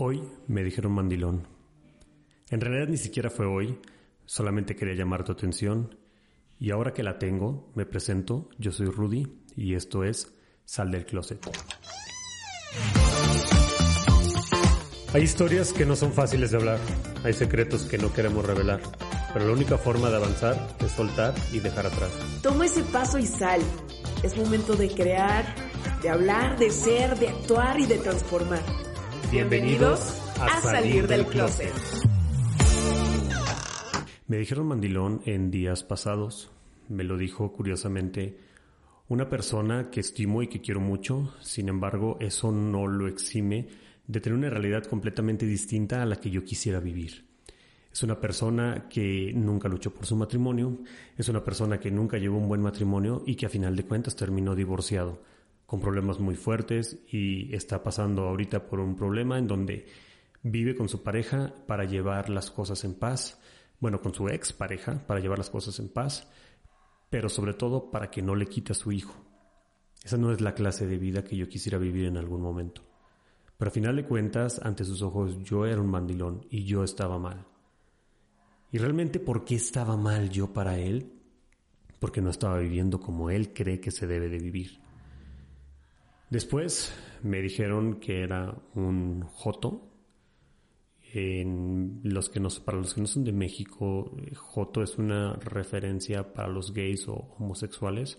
Hoy me dijeron mandilón. En realidad ni siquiera fue hoy, solamente quería llamar tu atención. Y ahora que la tengo, me presento, yo soy Rudy y esto es Sal del Closet. Hay historias que no son fáciles de hablar, hay secretos que no queremos revelar, pero la única forma de avanzar es soltar y dejar atrás. Toma ese paso y sal. Es momento de crear, de hablar, de ser, de actuar y de transformar. Bienvenidos a, Salir del Closet. Me dijeron mandilón en días pasados. Me lo dijo curiosamente una persona que estimo y que quiero mucho. Sin embargo, eso no lo exime de tener una realidad completamente distinta a la que yo quisiera vivir. Es una persona que nunca luchó por su matrimonio, es una persona que nunca llevó un buen matrimonio y que a final de cuentas terminó divorciado, con problemas muy fuertes y está pasando ahorita por un problema en donde vive con su pareja para llevar las cosas en paz, bueno, con su ex pareja para llevar las cosas en paz, pero sobre todo para que no le quite a su hijo. Esa no es la clase de vida que yo quisiera vivir en algún momento. Pero a final de cuentas, ante sus ojos yo era un mandilón y yo estaba mal. ¿Y realmente por qué estaba mal yo para él? Porque no estaba viviendo como él cree que se debe de vivir. Después me dijeron que era un joto. En los que no, para los que no son de México, joto es una referencia para los gays o homosexuales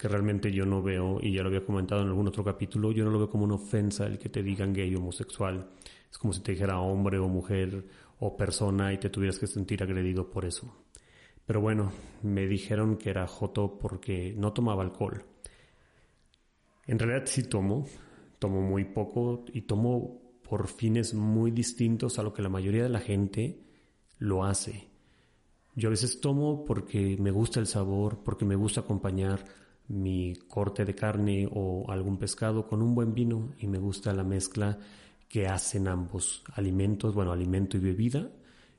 que realmente yo no veo, y ya lo había comentado en algún otro capítulo, yo no lo veo como una ofensa el que te digan gay o homosexual. Es como si te dijera hombre o mujer o persona y te tuvieras que sentir agredido por eso. Pero bueno, me dijeron que era joto porque no tomaba alcohol. En realidad sí tomo, tomo muy poco y tomo por fines muy distintos a lo que la mayoría de la gente lo hace. Yo a veces tomo porque me gusta el sabor, porque me gusta acompañar mi corte de carne o algún pescado con un buen vino y me gusta la mezcla que hacen ambos alimentos, bueno, alimento y bebida.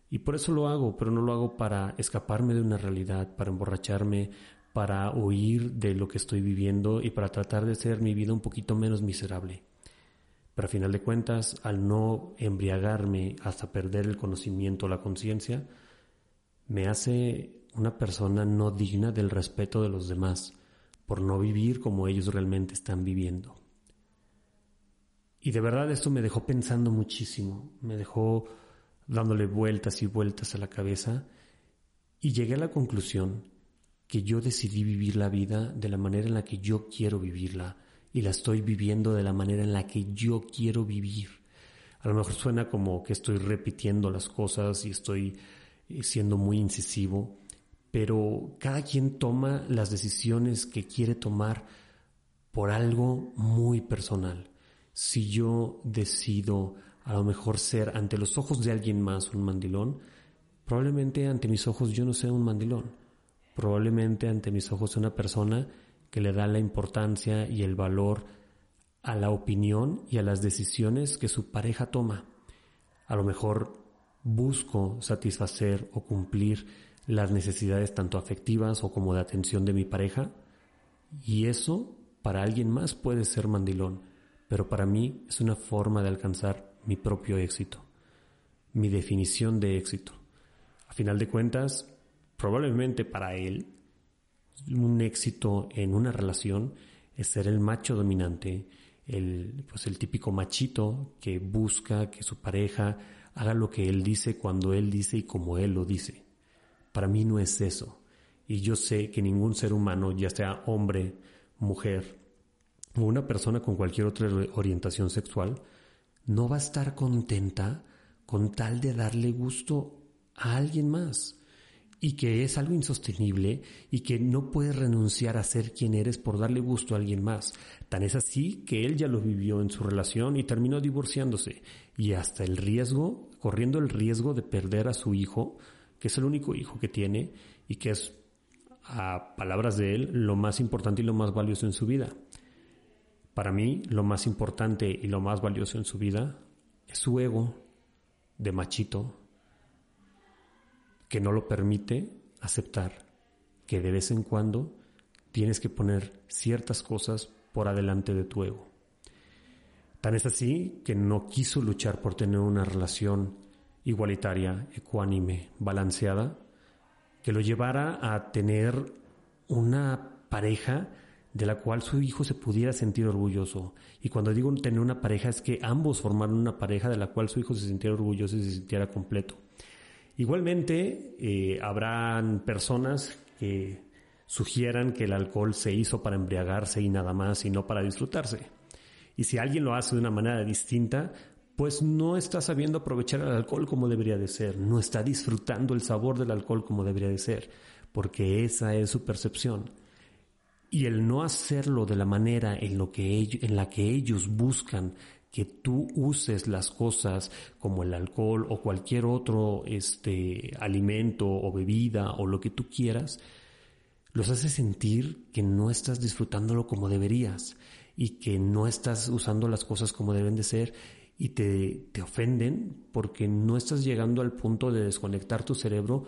Y por eso lo hago, pero no lo hago para escaparme de una realidad, para emborracharme, para huir de lo que estoy viviendo y para tratar de hacer mi vida un poquito menos miserable. Pero a final de cuentas, al no embriagarme hasta perder el conocimiento o la conciencia, me hace una persona no digna del respeto de los demás por no vivir como ellos realmente están viviendo. Y de verdad esto me dejó pensando muchísimo, me dejó dándole vueltas y vueltas a la cabeza y llegué a la conclusión que yo decidí vivir la vida de la manera en la que yo quiero vivirla y la estoy viviendo de la manera en la que yo quiero vivir. A lo mejor suena como que estoy repitiendo las cosas y estoy eh, siendo muy incisivo, pero cada quien toma las decisiones que quiere tomar por algo muy personal. Si yo decido a lo mejor ser ante los ojos de alguien más un mandilón, probablemente ante mis ojos yo no sea un mandilón. Probablemente ante mis ojos una persona que le da la importancia y el valor a la opinión y a las decisiones que su pareja toma. A lo mejor busco satisfacer o cumplir las necesidades tanto afectivas o como de atención de mi pareja. Y eso para alguien más puede ser mandilón, pero para mí es una forma de alcanzar mi propio éxito, mi definición de éxito. A final de cuentas, probablemente para él, un éxito en una relación es ser el macho dominante, el, pues el típico machito que busca que su pareja haga lo que él dice cuando él dice y como él lo dice. Para mí no es eso. Y yo sé que ningún ser humano, ya sea hombre, mujer o una persona con cualquier otra orientación sexual, no va a estar contenta con tal de darle gusto a alguien más y que es algo insostenible y que no puedes renunciar a ser quien eres por darle gusto a alguien más. Tan es así que él ya lo vivió en su relación y terminó divorciándose y hasta el riesgo, corriendo el riesgo de perder a su hijo que es el único hijo que tiene y que es, a palabras de él, lo más importante y lo más valioso en su vida. Para mí, lo más importante y lo más valioso en su vida es su ego de machito que no lo permite aceptar que de vez en cuando tienes que poner ciertas cosas por adelante de tu ego. Tan es así que no quiso luchar por tener una relación igualitaria, ecuánime, balanceada, que lo llevara a tener una pareja de la cual su hijo se pudiera sentir orgulloso. Y cuando digo tener una pareja es que ambos formaron una pareja de la cual su hijo se sintiera orgulloso y se sintiera completo. Igualmente, eh, habrán personas que sugieran que el alcohol se hizo para embriagarse y nada más y no para disfrutarse. Y si alguien lo hace de una manera distinta, pues no está sabiendo aprovechar el alcohol como debería de ser, no está disfrutando el sabor del alcohol como debería de ser, porque esa es su percepción. Y el no hacerlo de la manera en, lo que en la que ellos buscan que tú uses las cosas como el alcohol o cualquier otro este, alimento o bebida o lo que tú quieras, los hace sentir que no estás disfrutándolo como deberías y que no estás usando las cosas como deben de ser y te, te ofenden porque no estás llegando al punto de desconectar tu cerebro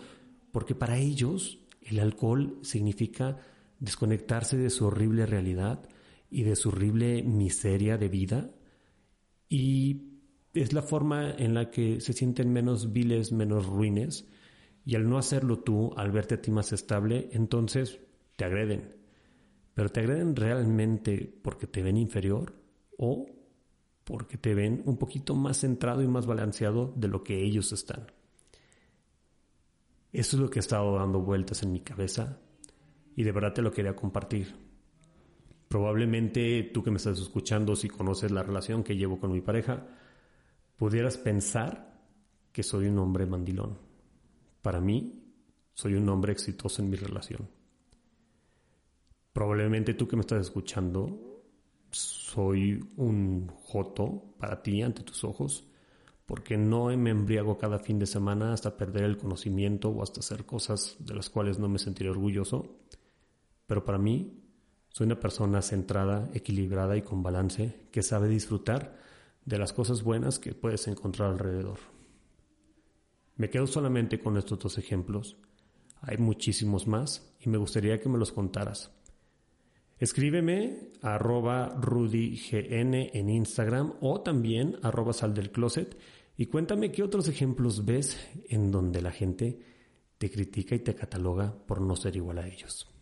porque para ellos el alcohol significa desconectarse de su horrible realidad y de su horrible miseria de vida y es la forma en la que se sienten menos viles, menos ruines y al no hacerlo tú, al verte a ti más estable, entonces te agreden. Pero te agreden realmente porque te ven inferior o porque te ven un poquito más centrado y más balanceado de lo que ellos están. Eso es lo que ha estado dando vueltas en mi cabeza y de verdad te lo quería compartir. Probablemente tú que me estás escuchando, si conoces la relación que llevo con mi pareja, pudieras pensar que soy un hombre mandilón. Para mí, soy un hombre exitoso en mi relación. Probablemente tú que me estás escuchando, soy un joto para ti ante tus ojos, porque no me embriago cada fin de semana hasta perder el conocimiento o hasta hacer cosas de las cuales no me sentiré orgulloso. Pero para mí, soy una persona centrada, equilibrada y con balance que sabe disfrutar de las cosas buenas que puedes encontrar alrededor. Me quedo solamente con estos dos ejemplos. Hay muchísimos más y me gustaría que me los contaras. Escríbeme a arroba rudygn en Instagram o también arroba sal del closet y cuéntame qué otros ejemplos ves en donde la gente te critica y te cataloga por no ser igual a ellos.